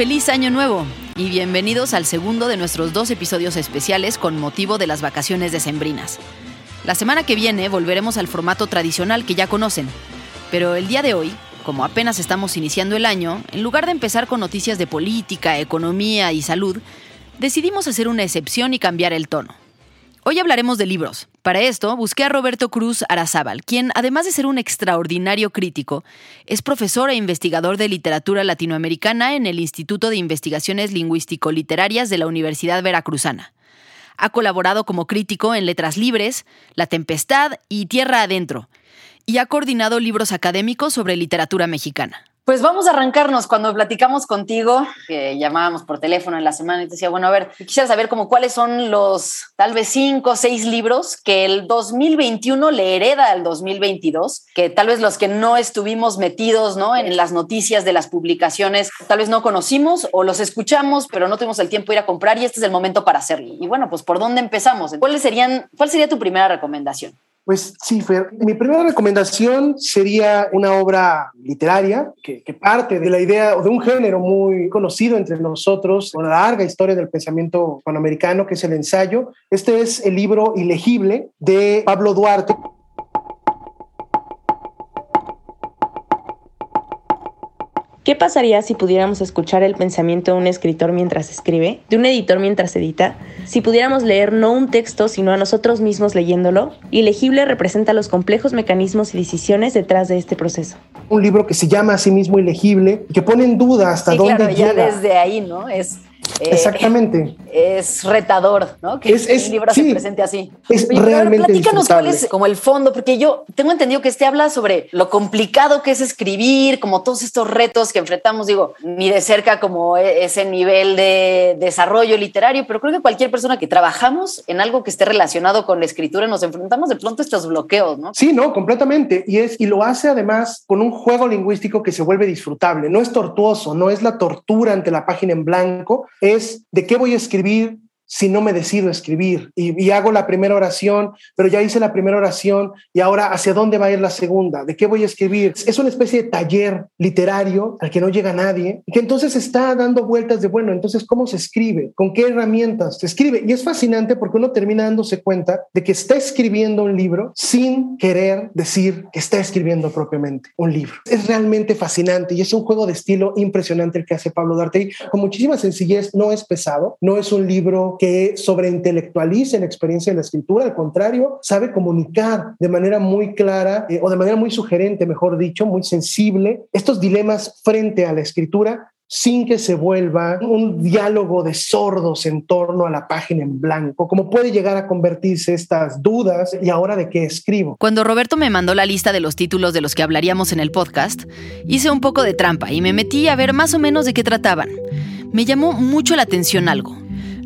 Feliz año nuevo y bienvenidos al segundo de nuestros dos episodios especiales con motivo de las vacaciones decembrinas. La semana que viene volveremos al formato tradicional que ya conocen, pero el día de hoy, como apenas estamos iniciando el año, en lugar de empezar con noticias de política, economía y salud, decidimos hacer una excepción y cambiar el tono. Hoy hablaremos de libros. Para esto, busqué a Roberto Cruz Arazábal, quien, además de ser un extraordinario crítico, es profesor e investigador de literatura latinoamericana en el Instituto de Investigaciones Lingüístico-Literarias de la Universidad Veracruzana. Ha colaborado como crítico en Letras Libres, La Tempestad y Tierra Adentro, y ha coordinado libros académicos sobre literatura mexicana. Pues vamos a arrancarnos. Cuando platicamos contigo, que llamábamos por teléfono en la semana y te decía, bueno, a ver, quisiera saber como cuáles son los tal vez cinco o seis libros que el 2021 le hereda al 2022, que tal vez los que no estuvimos metidos ¿no? en las noticias de las publicaciones, tal vez no conocimos o los escuchamos, pero no tuvimos el tiempo de ir a comprar y este es el momento para hacerlo. Y bueno, pues ¿por dónde empezamos? ¿Cuáles serían, ¿Cuál sería tu primera recomendación? Pues sí. Mi primera recomendación sería una obra literaria que, que, parte de la idea o de un género muy conocido entre nosotros, una larga historia del pensamiento panamericano, que es el ensayo. Este es el libro Ilegible de Pablo Duarte. ¿Qué pasaría si pudiéramos escuchar el pensamiento de un escritor mientras escribe, de un editor mientras edita? Si pudiéramos leer no un texto, sino a nosotros mismos leyéndolo, Ilegible representa los complejos mecanismos y decisiones detrás de este proceso. Un libro que se llama a sí mismo Ilegible, que pone en duda hasta sí, dónde claro, llega. Ya desde ahí, ¿no? Es eh, Exactamente. Es retador, ¿no? Que es, es, un libro sí, se presente así. Es Oye, realmente platícanos cuál es como el fondo, porque yo tengo entendido que este habla sobre lo complicado que es escribir, como todos estos retos que enfrentamos, digo, ni de cerca como e, ese nivel de desarrollo literario, pero creo que cualquier persona que trabajamos en algo que esté relacionado con la escritura nos enfrentamos de pronto a estos bloqueos, ¿no? Sí, no, completamente. Y, es, y lo hace además con un juego lingüístico que se vuelve disfrutable. No es tortuoso, no es la tortura ante la página en blanco, es de qué voy a escribir si no me decido escribir y, hago la primera oración, pero ya hice la primera oración y ahora hacia dónde va a ir la segunda, de qué voy a escribir. Es una especie de taller literario al que no llega nadie y que entonces está dando vueltas de, bueno, entonces cómo se escribe, con qué herramientas se escribe. Y es fascinante porque uno termina dándose cuenta de que está escribiendo un libro sin querer decir que está escribiendo propiamente un libro. Es realmente fascinante y es un juego de estilo impresionante el que hace Pablo Duarte con muchísima sencillez, no es pesado, no es un libro que sobreintelectualice la experiencia de la escritura, al contrario, sabe comunicar de manera muy clara eh, o de manera muy sugerente, mejor dicho, muy sensible, estos dilemas frente a la escritura sin que se vuelva un diálogo de sordos en torno a la página en blanco, como puede llegar a convertirse estas dudas y ahora de qué escribo. Cuando Roberto me mandó la lista de los títulos de los que hablaríamos en el podcast, hice un poco de trampa y me metí a ver más o menos de qué trataban. Me llamó mucho la atención algo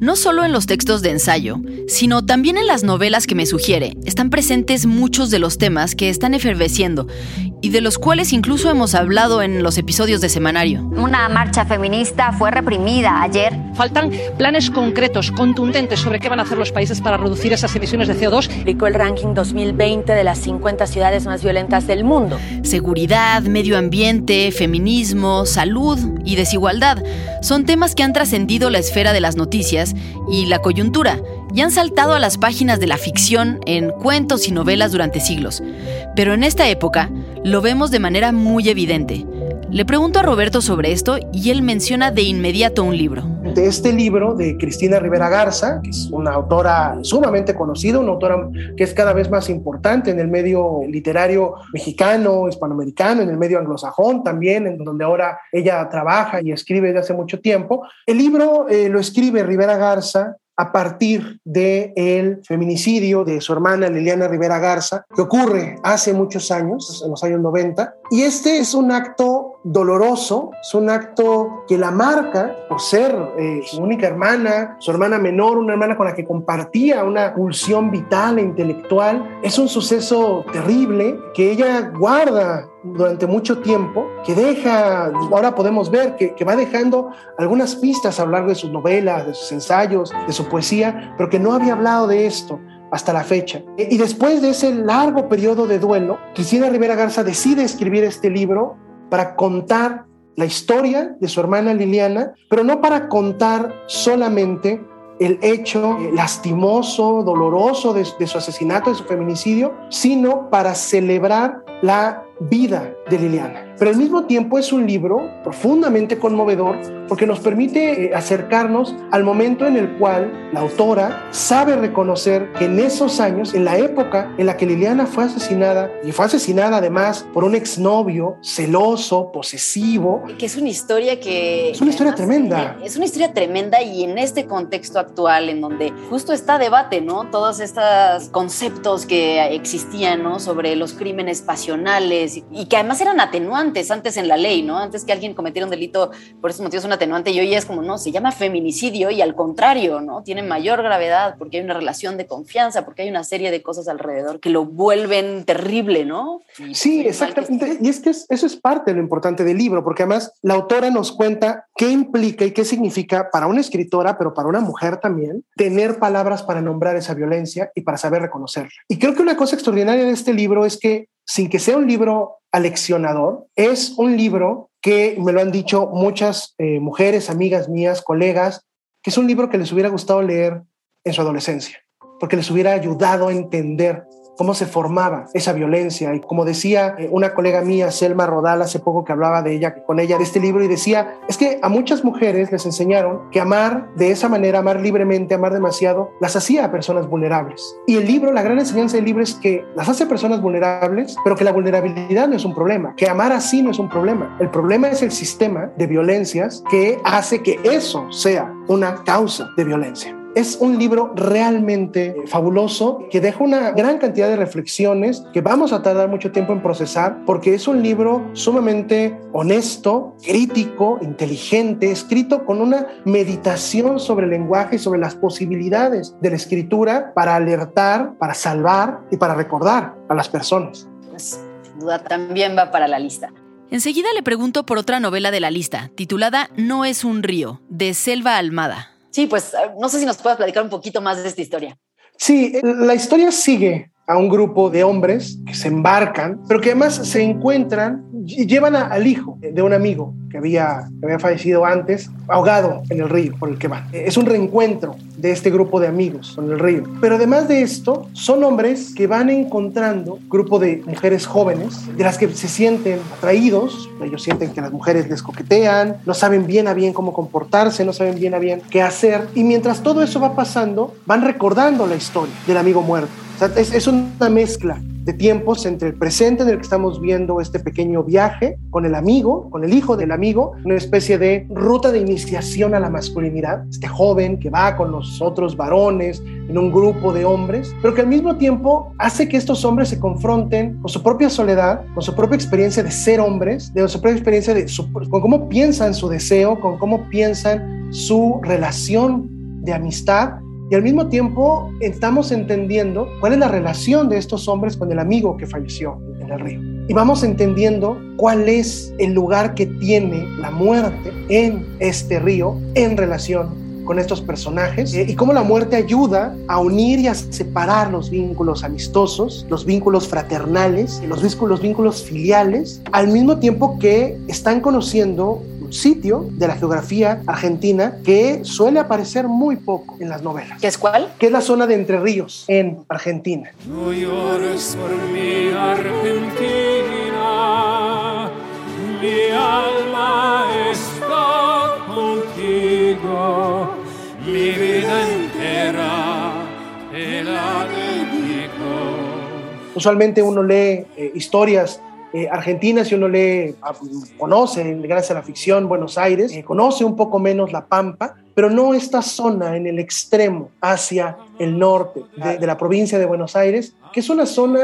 no solo en los textos de ensayo, sino también en las novelas que me sugiere, están presentes muchos de los temas que están eferveciendo y de los cuales incluso hemos hablado en los episodios de semanario. Una marcha feminista fue reprimida ayer. Faltan planes concretos, contundentes sobre qué van a hacer los países para reducir esas emisiones de CO2. Publicó el ranking 2020 de las 50 ciudades más violentas del mundo. Seguridad, medio ambiente, feminismo, salud y desigualdad son temas que han trascendido la esfera de las noticias y la coyuntura y han saltado a las páginas de la ficción en cuentos y novelas durante siglos. Pero en esta época lo vemos de manera muy evidente. Le pregunto a Roberto sobre esto y él menciona de inmediato un libro. De este libro de Cristina Rivera Garza, que es una autora sumamente conocida, una autora que es cada vez más importante en el medio literario mexicano, hispanoamericano, en el medio anglosajón también, en donde ahora ella trabaja y escribe desde hace mucho tiempo. El libro eh, lo escribe Rivera Garza a partir del el feminicidio de su hermana Liliana Rivera Garza, que ocurre hace muchos años, en los años 90. Y este es un acto doloroso, es un acto que la marca por ser eh, su única hermana, su hermana menor, una hermana con la que compartía una pulsión vital e intelectual. Es un suceso terrible que ella guarda durante mucho tiempo, que deja, ahora podemos ver que, que, va dejando algunas pistas a largo de sus novelas, de sus ensayos, de su poesía, pero que no había hablado de esto hasta la fecha. Y después de ese largo periodo de duelo, Cristina Rivera Garza decide escribir este libro para contar la historia de su hermana Liliana, pero no para contar solamente el hecho lastimoso, doloroso de, su asesinato, de su feminicidio, sino para celebrar la vida de Liliana. Pero al mismo tiempo es un libro profundamente conmovedor porque nos permite eh, acercarnos al momento en el cual la autora sabe reconocer que en esos años, en la época en la que Liliana fue asesinada, y fue asesinada además por un exnovio celoso, posesivo. Que es una historia que... Es una historia tremenda. Es una historia tremenda y en este contexto actual en donde justo está debate, ¿no? Todos estos conceptos que existían, ¿no? Sobre los crímenes pasionales y que además eran atenuantes antes en la ley, ¿no? Antes que alguien cometiera un delito por esos motivos un atenuante y hoy es como, no, se llama feminicidio y al contrario, ¿no? Tiene mayor gravedad porque hay una relación de confianza, porque hay una serie de cosas alrededor que lo vuelven terrible, ¿no? Y sí, exactamente. Y es que eso es parte de lo importante del libro, porque además la autora nos cuenta qué implica y qué significa para una escritora, pero para una mujer también, tener palabras para nombrar esa violencia y para saber reconocerla. Y creo que una cosa extraordinaria de este libro es que sin que sea un libro aleccionador, es un libro que me lo han dicho muchas eh, mujeres, amigas mías, colegas, que es un libro que les hubiera gustado leer en su adolescencia, porque les hubiera ayudado a entender cómo se formaba esa violencia. Y como decía eh, una colega mía, Selma Rodal, hace poco que hablaba de ella, con ella de este libro, y decía, es que a muchas mujeres les enseñaron que amar de esa manera, amar libremente, amar demasiado, las hacía a personas vulnerables. Y el libro, la gran enseñanza del libro es que las hace personas vulnerables, pero que la vulnerabilidad no es un problema, que amar así no es un problema. El problema es el sistema de violencias que hace que eso sea una causa de violencia. Es un libro realmente fabuloso que deja una gran cantidad de reflexiones que vamos a tardar mucho tiempo en procesar porque es un libro sumamente honesto, crítico, inteligente, escrito con una meditación sobre el lenguaje y sobre las posibilidades de la escritura para alertar, para salvar y para recordar a las personas. Pues, sin duda también va para la lista. Enseguida le pregunto por otra novela de la lista, titulada No es un río, de Selva Almada. Sí, pues ah, no sé si nos puedes platicar un poquito más de esta historia. Sí, la historia sigue a un grupo de hombres que se embarcan, pero que además se encuentran llevan al hijo de un amigo que había, que había fallecido antes, ahogado en el río por el que van. Es un reencuentro de este grupo de amigos con el río. Pero además de esto, son hombres que van encontrando grupo de mujeres jóvenes, de las que se sienten atraídos, ellos sienten que las mujeres les coquetean, no saben bien a bien cómo comportarse, no saben bien a bien qué hacer, y mientras todo eso va pasando, van recordando la historia del amigo muerto es, es, una mezcla de tiempos entre el presente en el que estamos viendo este pequeño viaje con el amigo, con el hijo del amigo, una especie de ruta de iniciación a la masculinidad, este joven que va con los otros varones en un grupo de hombres, pero que al mismo tiempo hace que estos hombres se confronten con su propia soledad, con su propia experiencia de ser hombres, de su propia experiencia de con cómo piensan su deseo, con cómo piensan su relación de amistad y al mismo tiempo estamos entendiendo cuál es la relación de estos hombres con el amigo que falleció en el río. Y vamos entendiendo cuál es el lugar que tiene la muerte en este río en relación con estos personajes eh, y cómo la muerte ayuda a unir y a separar los vínculos amistosos, los vínculos fraternales, los vínculos, los vínculos filiales, al mismo tiempo que están conociendo sitio de la geografía argentina que suele aparecer muy poco en las novelas. ¿Qué es cuál? Que es la zona de Entre Ríos, en Argentina. No llores por mi Argentina, mi alma está contigo, mi vida entera te la dedico. Usualmente uno lee eh, historias eh, Argentina, si uno lee, ah, conoce, gracias a la ficción, Buenos Aires, eh, conoce un poco menos La Pampa, pero no esta zona en el extremo hacia el norte de, la provincia de Buenos Aires, que es una zona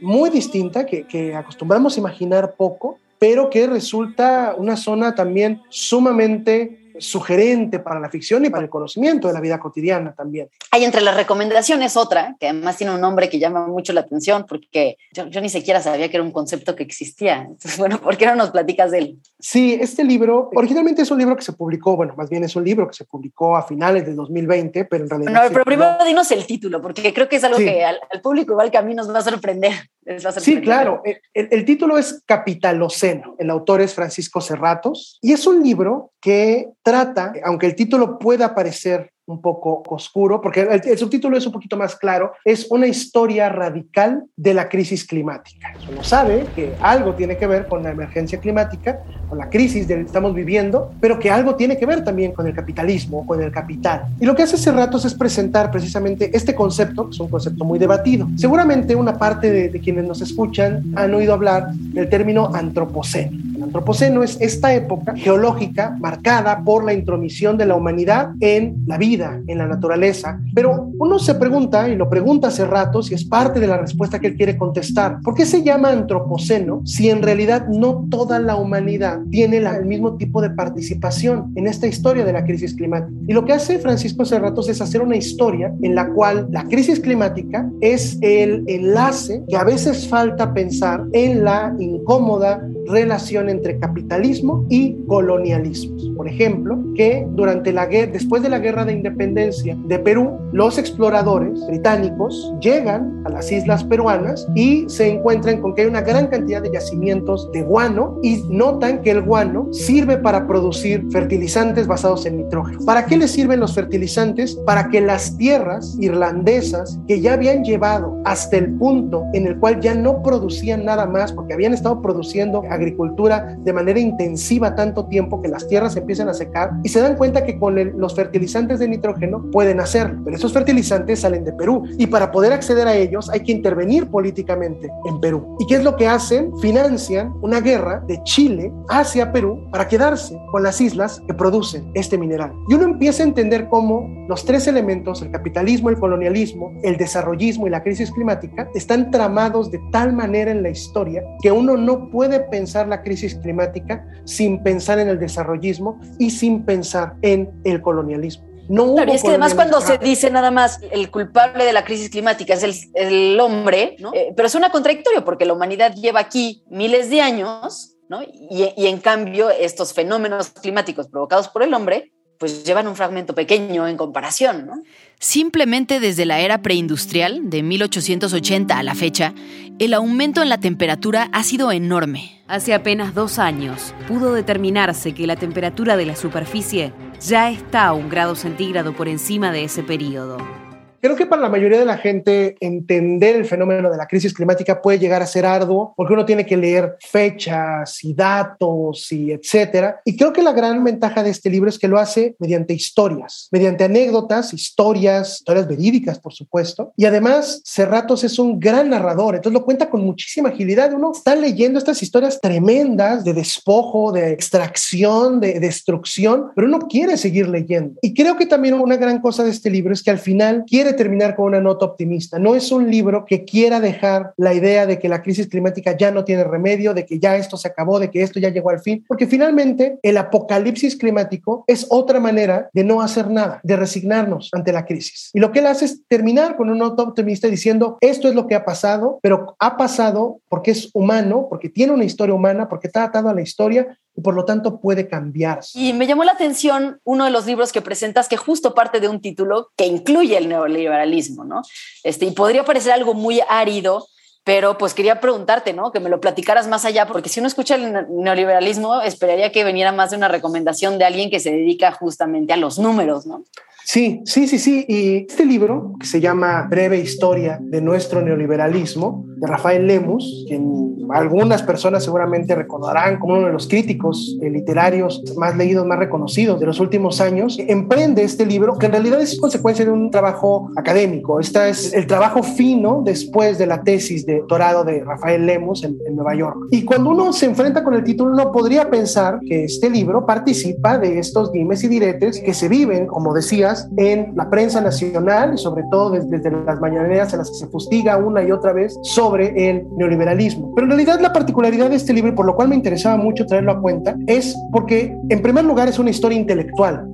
muy distinta, que, que acostumbramos a imaginar poco, pero que resulta una zona también sumamente sugerente para la ficción y para el conocimiento de la vida cotidiana también. Hay entre las recomendaciones otra, que además tiene un nombre que llama mucho la atención, porque yo, ni siquiera sabía que era un concepto que existía. Entonces, bueno, ¿por qué no nos platicas de él? Sí, este libro, originalmente es un libro que se publicó, bueno, más bien es un libro que se publicó a finales de 2020, pero en realidad... No, pero primero dinos el título, porque creo que es algo que al, público igual que a mí nos va a sorprender. Sí, claro. El, el, título es Capitaloceno. El autor es Francisco Cerratos y es un libro que trata, aunque el título pueda parecer un poco oscuro, porque el, subtítulo es un poquito más claro, es una historia radical de la crisis climática. Uno sabe que algo tiene que ver con la emergencia climática, con la crisis que estamos viviendo, pero que algo tiene que ver también con el capitalismo, con el capital. Y lo que hace hace ratos es presentar precisamente este concepto, que es un concepto muy debatido. Seguramente una parte de quienes nos escuchan han oído hablar del término antropoceno. Antropoceno es esta época geológica marcada por la intromisión de la humanidad en la vida en la naturaleza, pero uno se pregunta, y lo pregunta hace rato, si es parte de la respuesta que él quiere contestar, ¿por qué se llama antropoceno si en realidad no toda la humanidad tiene el mismo tipo de participación en esta historia de la crisis climática? Y lo que hace Francisco Cerratos es hacer una historia en la cual la crisis climática es el enlace que a veces falta pensar en la incómoda relación entre capitalismo y colonialismo. Por ejemplo, que durante la guerra, después de la guerra de independencia de Perú, los exploradores británicos llegan a las islas peruanas y se encuentran con que hay una gran cantidad de yacimientos de guano y notan que el guano sirve para producir fertilizantes basados en nitrógeno. ¿Para qué les sirven los fertilizantes? Para que las tierras irlandesas que ya habían llevado hasta el punto en el cual ya no producían nada más porque habían estado produciendo agricultura de manera intensiva tanto tiempo que las tierras empiezan a secar y se dan cuenta que con los fertilizantes de nitrógeno pueden hacerlo, pero esos fertilizantes salen de Perú y para poder acceder a ellos hay que intervenir políticamente en Perú. ¿Y qué es lo que hacen? Financian una guerra de Chile hacia Perú para quedarse con las islas que producen este mineral. Y uno empieza a entender cómo los tres elementos, el capitalismo, el colonialismo, el desarrollismo y la crisis climática, están tramados de tal manera en la historia que uno no puede pensar la crisis climática sin pensar en el desarrollismo y sin pensar en el colonialismo. No claro, es que además cuando se dice nada más el culpable de la crisis climática es el, hombre, ¿no? Eh, pero es una contradictorio porque la humanidad lleva aquí miles de años, ¿no? Y, y en cambio estos fenómenos climáticos provocados por el hombre pues llevan un fragmento pequeño en comparación, ¿no? Simplemente desde la era preindustrial, de 1880 a la fecha, el aumento en la temperatura ha sido enorme. Hace apenas dos años pudo determinarse que la temperatura de la superficie ya está a un grado centígrado por encima de ese periodo. Creo que para la mayoría de la gente entender el fenómeno de la crisis climática puede llegar a ser arduo porque uno tiene que leer fechas y datos y etcétera. Y creo que la gran ventaja de este libro es que lo hace mediante historias, mediante anécdotas, historias, historias verídicas, por supuesto. Y además, Cerratos es un gran narrador, entonces lo cuenta con muchísima agilidad. Uno está leyendo estas historias tremendas de despojo, de extracción, de destrucción, pero uno quiere seguir leyendo. Y creo que también una gran cosa de este libro es que al final quiere terminar con una nota optimista. No es un libro que quiera dejar la idea de que la crisis climática ya no tiene remedio, de que ya esto se acabó, de que esto ya llegó al fin, porque finalmente el apocalipsis climático es otra manera de no hacer nada, de resignarnos ante la crisis. Y lo que él hace es terminar con una nota optimista diciendo, esto es lo que ha pasado, pero ha pasado porque es humano, porque tiene una historia humana, porque está atado a la historia y por lo tanto puede cambiarse. Y me llamó la atención uno de los libros que presentas que justo parte de un título que incluye el neoliberalismo, ¿no? Este, y podría parecer algo muy árido, pero pues quería preguntarte, ¿no? Que me lo platicaras más allá, porque si uno escucha el neoliberalismo, esperaría que viniera más de una recomendación de alguien que se dedica justamente a los números, ¿no? Sí, sí, sí, sí. Y este libro, que se llama Breve Historia de nuestro neoliberalismo, de Rafael Lemus, quien algunas personas seguramente recordarán como uno de los críticos literarios más leídos, más reconocidos de los últimos años, emprende este libro, que en realidad es consecuencia de un trabajo académico. Este es el trabajo fino después de la tesis de doctorado de Rafael Lemus en, en Nueva York. Y cuando uno se enfrenta con el título, uno podría pensar que este libro participa de estos dimes y diretes que se viven, como decías, en la prensa nacional y sobre todo desde, las mañaneras en las que se fustiga una y otra vez sobre el neoliberalismo. Pero en realidad la particularidad de este libro, por lo cual me interesaba mucho traerlo a cuenta, es porque en primer lugar es una historia intelectual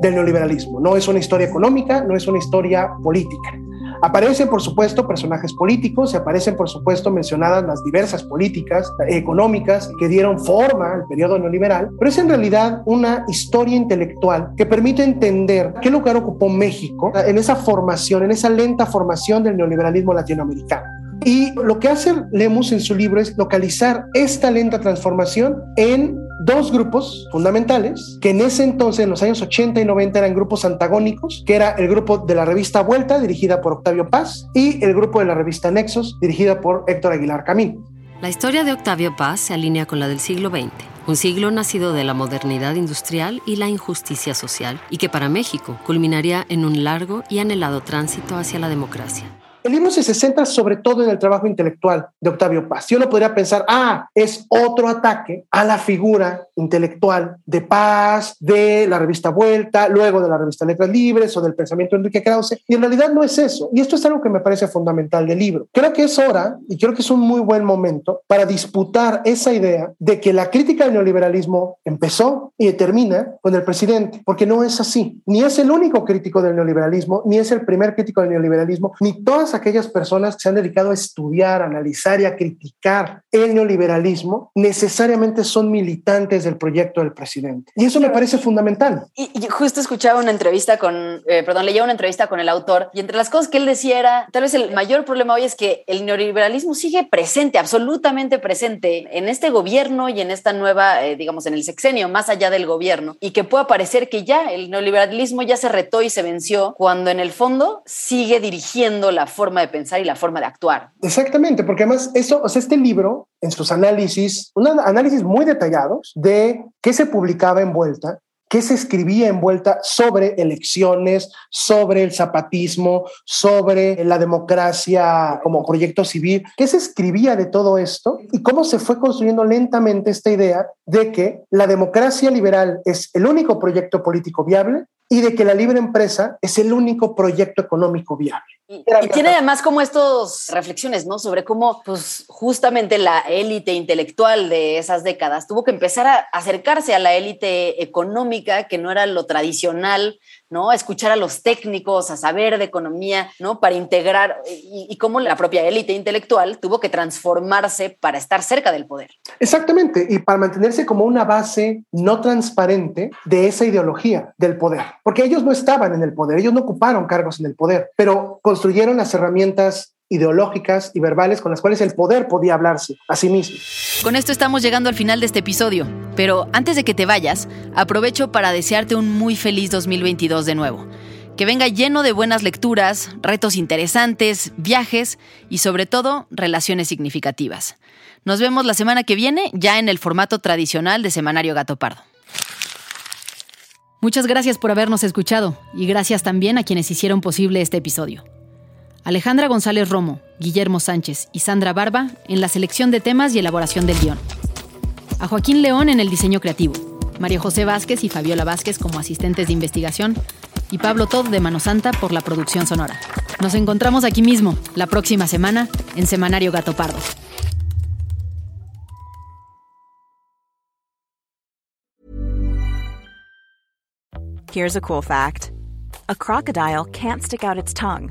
del neoliberalismo, no es una historia económica, no es una historia política. Aparecen, por supuesto, personajes políticos, se aparecen, por supuesto, mencionadas las diversas políticas económicas que dieron forma al periodo neoliberal, pero es en realidad una historia intelectual que permite entender qué lugar ocupó México en esa formación, en esa lenta formación del neoliberalismo latinoamericano. Y lo que hace Lemus en su libro es localizar esta lenta transformación en dos grupos fundamentales que en ese entonces, en los años 80 y 90, eran grupos antagónicos, que era el grupo de la revista Vuelta, dirigida por Octavio Paz, y el grupo de la revista Nexos, dirigida por Héctor Aguilar Camín. La historia de Octavio Paz se alinea con la del siglo XX, un siglo nacido de la modernidad industrial y la injusticia social, y que para México culminaría en un largo y anhelado tránsito hacia la democracia. El libro se centra sobre todo en el trabajo intelectual de Octavio Paz. Y uno podría pensar, ah, es otro ataque a la figura intelectual de Paz, de la revista Vuelta, luego de la revista Letras Libres o del pensamiento de Enrique Krause. Y en realidad no es eso. Y esto es algo que me parece fundamental del libro. Creo que es hora, y creo que es un muy buen momento, para disputar esa idea de que la crítica al neoliberalismo empezó y termina con el presidente, porque no es así. Ni es el único crítico del neoliberalismo, ni es el primer crítico del neoliberalismo, ni todas aquellas personas que se han dedicado a estudiar, a analizar y a criticar el neoliberalismo necesariamente son militantes del proyecto del presidente. Y eso me parece fundamental. Y, y justo escuchaba una entrevista con, eh, perdón, leía una entrevista con el autor y entre las cosas que él decía era, tal vez el mayor problema hoy es que el neoliberalismo sigue presente, absolutamente presente en este gobierno y en esta nueva, eh, digamos, en el sexenio, más allá del gobierno, y que pueda parecer que ya el neoliberalismo ya se retó y se venció, cuando en el fondo sigue dirigiendo la forma forma de pensar y la forma de actuar. Exactamente, porque además eso, o sea, este libro, en sus análisis, un análisis muy detallados de qué se publicaba en vuelta, qué se escribía en vuelta sobre elecciones, sobre el zapatismo, sobre la democracia como proyecto civil, qué se escribía de todo esto y cómo se fue construyendo lentamente esta idea de que la democracia liberal es el único proyecto político viable y de que la libre empresa es el único proyecto económico viable. Y, y tiene además como estas reflexiones, ¿no? Sobre cómo, pues, justamente la élite intelectual de esas décadas tuvo que empezar a acercarse a la élite económica, que no era lo tradicional, ¿no? A escuchar a los técnicos, a saber de economía, ¿no? Para integrar, y, y cómo la propia élite intelectual tuvo que transformarse para estar cerca del poder. Exactamente, y para mantenerse como una base no transparente de esa ideología del poder, porque ellos no estaban en el poder, ellos no ocuparon cargos en el poder, pero construyeron las herramientas ideológicas y verbales con las cuales el poder podía hablarse a sí mismo. Con esto estamos llegando al final de este episodio, pero antes de que te vayas, aprovecho para desearte un muy feliz 2022 de nuevo. Que venga lleno de buenas lecturas, retos interesantes, viajes y sobre todo relaciones significativas. Nos vemos la semana que viene ya en el formato tradicional de Semanario Gato Pardo. Muchas gracias por habernos escuchado y gracias también a quienes hicieron posible este episodio. Alejandra González Romo, Guillermo Sánchez y Sandra Barba en la selección de temas y elaboración del guion. A Joaquín León en el diseño creativo, María José Vázquez y Fabiola Vázquez como asistentes de investigación y Pablo Todd de Mano Santa por la producción sonora. Nos encontramos aquí mismo, la próxima semana, en Semanario Gato Pardo. Here's a cool fact a crocodile can't stick out its tongue.